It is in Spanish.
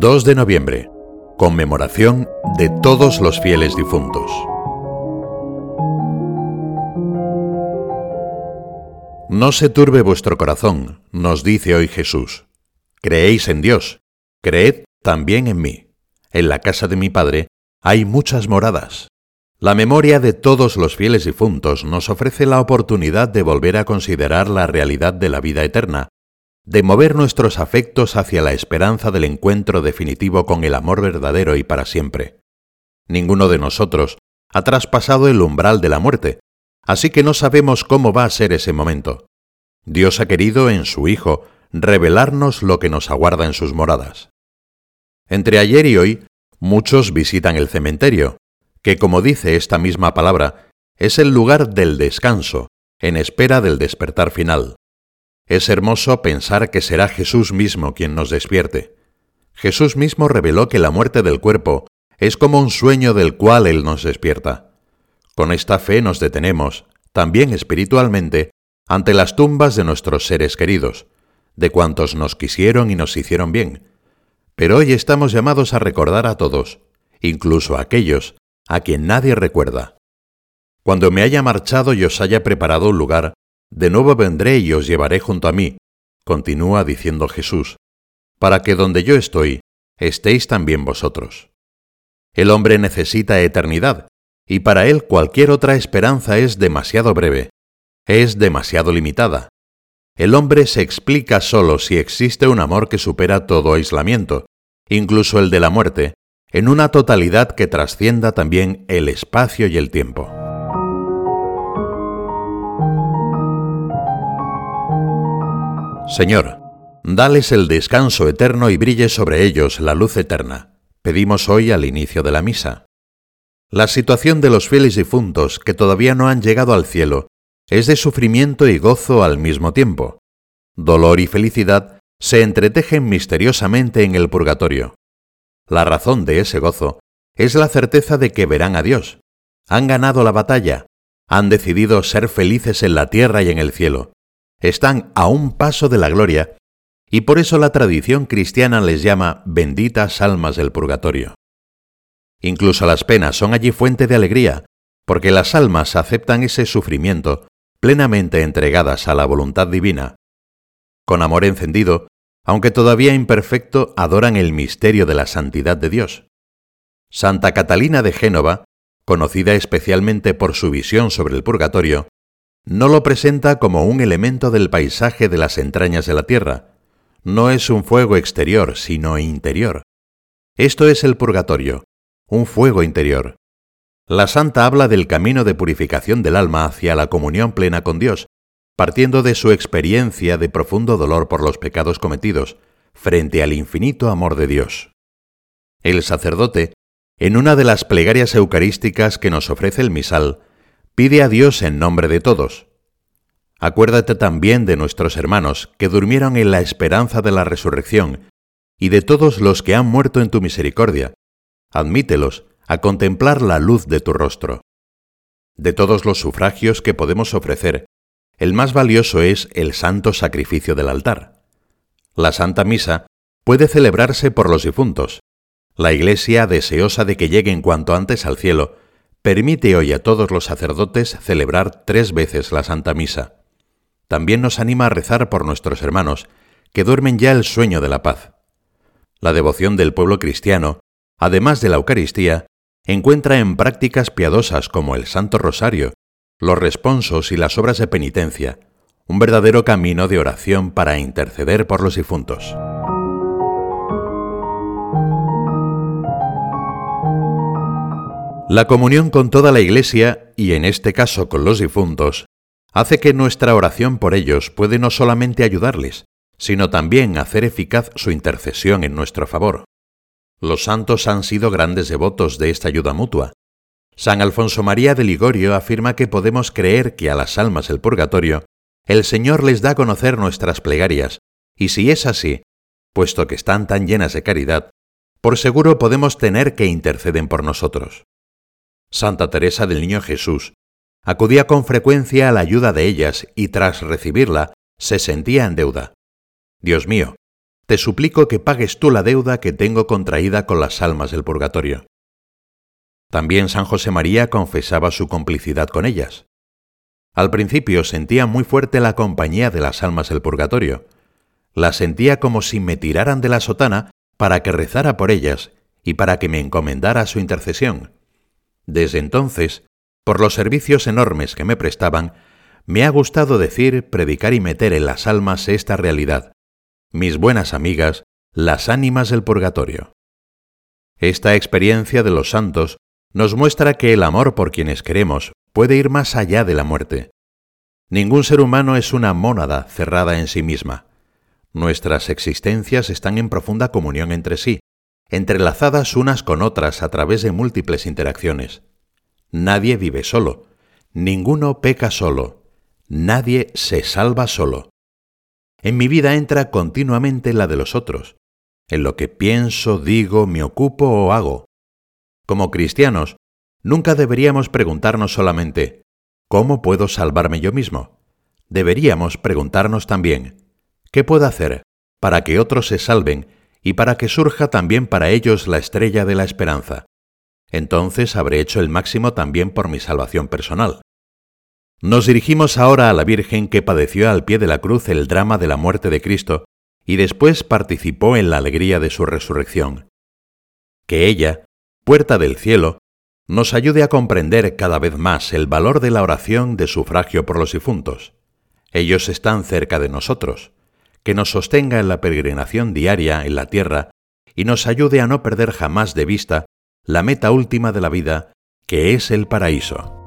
2 de noviembre. Conmemoración de todos los fieles difuntos. No se turbe vuestro corazón, nos dice hoy Jesús. Creéis en Dios, creed también en mí. En la casa de mi Padre hay muchas moradas. La memoria de todos los fieles difuntos nos ofrece la oportunidad de volver a considerar la realidad de la vida eterna de mover nuestros afectos hacia la esperanza del encuentro definitivo con el amor verdadero y para siempre. Ninguno de nosotros ha traspasado el umbral de la muerte, así que no sabemos cómo va a ser ese momento. Dios ha querido en su Hijo revelarnos lo que nos aguarda en sus moradas. Entre ayer y hoy, muchos visitan el cementerio, que como dice esta misma palabra, es el lugar del descanso, en espera del despertar final. Es hermoso pensar que será Jesús mismo quien nos despierte. Jesús mismo reveló que la muerte del cuerpo es como un sueño del cual Él nos despierta. Con esta fe nos detenemos, también espiritualmente, ante las tumbas de nuestros seres queridos, de cuantos nos quisieron y nos hicieron bien. Pero hoy estamos llamados a recordar a todos, incluso a aquellos a quien nadie recuerda. Cuando me haya marchado y os haya preparado un lugar, de nuevo vendré y os llevaré junto a mí, continúa diciendo Jesús, para que donde yo estoy, estéis también vosotros. El hombre necesita eternidad, y para él cualquier otra esperanza es demasiado breve, es demasiado limitada. El hombre se explica solo si existe un amor que supera todo aislamiento, incluso el de la muerte, en una totalidad que trascienda también el espacio y el tiempo. Señor, dales el descanso eterno y brille sobre ellos la luz eterna. Pedimos hoy al inicio de la misa. La situación de los fieles difuntos que todavía no han llegado al cielo es de sufrimiento y gozo al mismo tiempo. Dolor y felicidad se entretejen misteriosamente en el purgatorio. La razón de ese gozo es la certeza de que verán a Dios. Han ganado la batalla, han decidido ser felices en la tierra y en el cielo están a un paso de la gloria y por eso la tradición cristiana les llama benditas almas del purgatorio. Incluso las penas son allí fuente de alegría, porque las almas aceptan ese sufrimiento plenamente entregadas a la voluntad divina. Con amor encendido, aunque todavía imperfecto, adoran el misterio de la santidad de Dios. Santa Catalina de Génova, conocida especialmente por su visión sobre el purgatorio, no lo presenta como un elemento del paisaje de las entrañas de la Tierra. No es un fuego exterior, sino interior. Esto es el purgatorio, un fuego interior. La santa habla del camino de purificación del alma hacia la comunión plena con Dios, partiendo de su experiencia de profundo dolor por los pecados cometidos, frente al infinito amor de Dios. El sacerdote, en una de las plegarias eucarísticas que nos ofrece el misal, Pide a Dios en nombre de todos. Acuérdate también de nuestros hermanos que durmieron en la esperanza de la resurrección y de todos los que han muerto en tu misericordia. Admítelos a contemplar la luz de tu rostro. De todos los sufragios que podemos ofrecer, el más valioso es el santo sacrificio del altar. La Santa Misa puede celebrarse por los difuntos. La Iglesia, deseosa de que lleguen cuanto antes al cielo, permite hoy a todos los sacerdotes celebrar tres veces la Santa Misa. También nos anima a rezar por nuestros hermanos, que duermen ya el sueño de la paz. La devoción del pueblo cristiano, además de la Eucaristía, encuentra en prácticas piadosas como el Santo Rosario, los responsos y las obras de penitencia, un verdadero camino de oración para interceder por los difuntos. La comunión con toda la Iglesia, y en este caso con los difuntos, hace que nuestra oración por ellos puede no solamente ayudarles, sino también hacer eficaz su intercesión en nuestro favor. Los santos han sido grandes devotos de esta ayuda mutua. San Alfonso María de Ligorio afirma que podemos creer que a las almas del purgatorio el Señor les da a conocer nuestras plegarias, y si es así, puesto que están tan llenas de caridad, por seguro podemos tener que interceden por nosotros. Santa Teresa del Niño Jesús acudía con frecuencia a la ayuda de ellas y tras recibirla se sentía en deuda. Dios mío, te suplico que pagues tú la deuda que tengo contraída con las almas del purgatorio. También San José María confesaba su complicidad con ellas. Al principio sentía muy fuerte la compañía de las almas del purgatorio. La sentía como si me tiraran de la sotana para que rezara por ellas y para que me encomendara su intercesión. Desde entonces, por los servicios enormes que me prestaban, me ha gustado decir, predicar y meter en las almas esta realidad, mis buenas amigas, las ánimas del purgatorio. Esta experiencia de los santos nos muestra que el amor por quienes queremos puede ir más allá de la muerte. Ningún ser humano es una mónada cerrada en sí misma. Nuestras existencias están en profunda comunión entre sí, entrelazadas unas con otras a través de múltiples interacciones. Nadie vive solo, ninguno peca solo, nadie se salva solo. En mi vida entra continuamente la de los otros, en lo que pienso, digo, me ocupo o hago. Como cristianos, nunca deberíamos preguntarnos solamente, ¿cómo puedo salvarme yo mismo? Deberíamos preguntarnos también, ¿qué puedo hacer para que otros se salven y para que surja también para ellos la estrella de la esperanza? Entonces habré hecho el máximo también por mi salvación personal. Nos dirigimos ahora a la Virgen que padeció al pie de la cruz el drama de la muerte de Cristo y después participó en la alegría de su resurrección. Que ella, puerta del cielo, nos ayude a comprender cada vez más el valor de la oración de sufragio por los difuntos. Ellos están cerca de nosotros, que nos sostenga en la peregrinación diaria en la tierra y nos ayude a no perder jamás de vista la meta última de la vida, que es el paraíso.